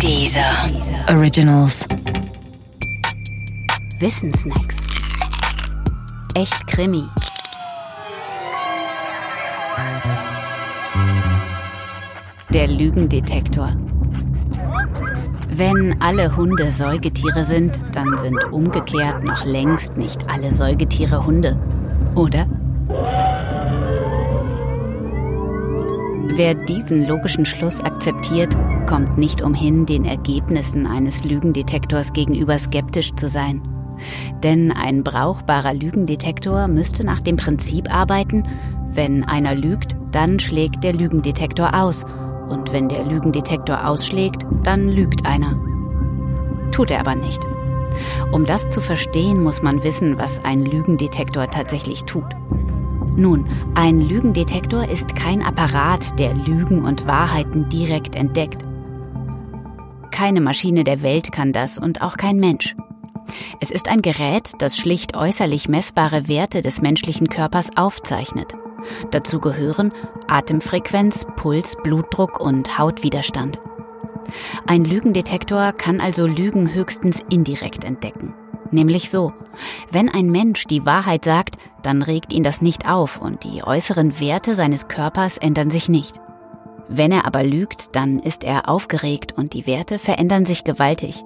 Dieser Originals. Wissensnacks. Echt Krimi. Der Lügendetektor. Wenn alle Hunde Säugetiere sind, dann sind umgekehrt noch längst nicht alle Säugetiere Hunde, oder? Wer diesen logischen Schluss akzeptiert, kommt nicht umhin, den Ergebnissen eines Lügendetektors gegenüber skeptisch zu sein. Denn ein brauchbarer Lügendetektor müsste nach dem Prinzip arbeiten, wenn einer lügt, dann schlägt der Lügendetektor aus. Und wenn der Lügendetektor ausschlägt, dann lügt einer. Tut er aber nicht. Um das zu verstehen, muss man wissen, was ein Lügendetektor tatsächlich tut. Nun, ein Lügendetektor ist kein Apparat, der Lügen und Wahrheiten direkt entdeckt. Keine Maschine der Welt kann das und auch kein Mensch. Es ist ein Gerät, das schlicht äußerlich messbare Werte des menschlichen Körpers aufzeichnet. Dazu gehören Atemfrequenz, Puls, Blutdruck und Hautwiderstand. Ein Lügendetektor kann also Lügen höchstens indirekt entdecken. Nämlich so, wenn ein Mensch die Wahrheit sagt, dann regt ihn das nicht auf und die äußeren Werte seines Körpers ändern sich nicht. Wenn er aber lügt, dann ist er aufgeregt und die Werte verändern sich gewaltig.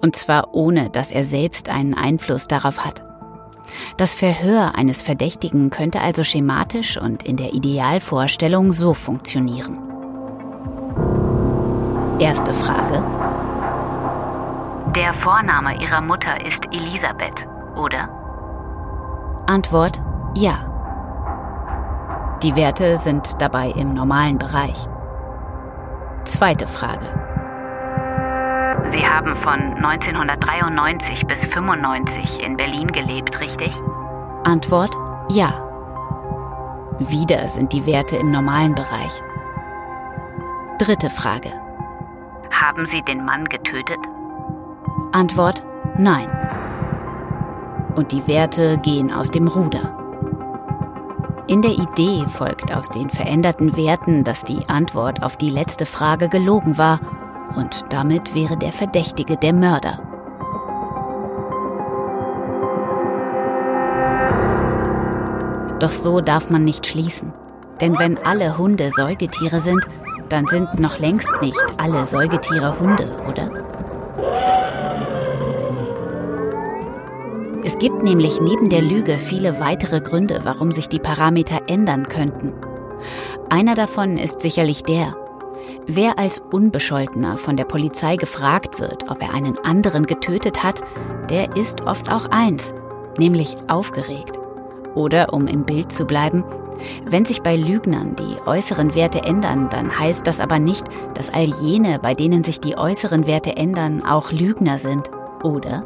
Und zwar ohne, dass er selbst einen Einfluss darauf hat. Das Verhör eines Verdächtigen könnte also schematisch und in der Idealvorstellung so funktionieren. Erste Frage. Der Vorname ihrer Mutter ist Elisabeth, oder? Antwort ja. Die Werte sind dabei im normalen Bereich. Zweite Frage. Sie haben von 1993 bis 95 in Berlin gelebt, richtig? Antwort ja. Wieder sind die Werte im normalen Bereich. Dritte Frage. Haben Sie den Mann getötet? Antwort nein. Und die Werte gehen aus dem Ruder. In der Idee folgt aus den veränderten Werten, dass die Antwort auf die letzte Frage gelogen war und damit wäre der Verdächtige der Mörder. Doch so darf man nicht schließen. Denn wenn alle Hunde Säugetiere sind, dann sind noch längst nicht alle Säugetiere Hunde, oder? Es gibt nämlich neben der Lüge viele weitere Gründe, warum sich die Parameter ändern könnten. Einer davon ist sicherlich der, wer als Unbescholtener von der Polizei gefragt wird, ob er einen anderen getötet hat, der ist oft auch eins, nämlich aufgeregt. Oder, um im Bild zu bleiben, wenn sich bei Lügnern die äußeren Werte ändern, dann heißt das aber nicht, dass all jene, bei denen sich die äußeren Werte ändern, auch Lügner sind, oder?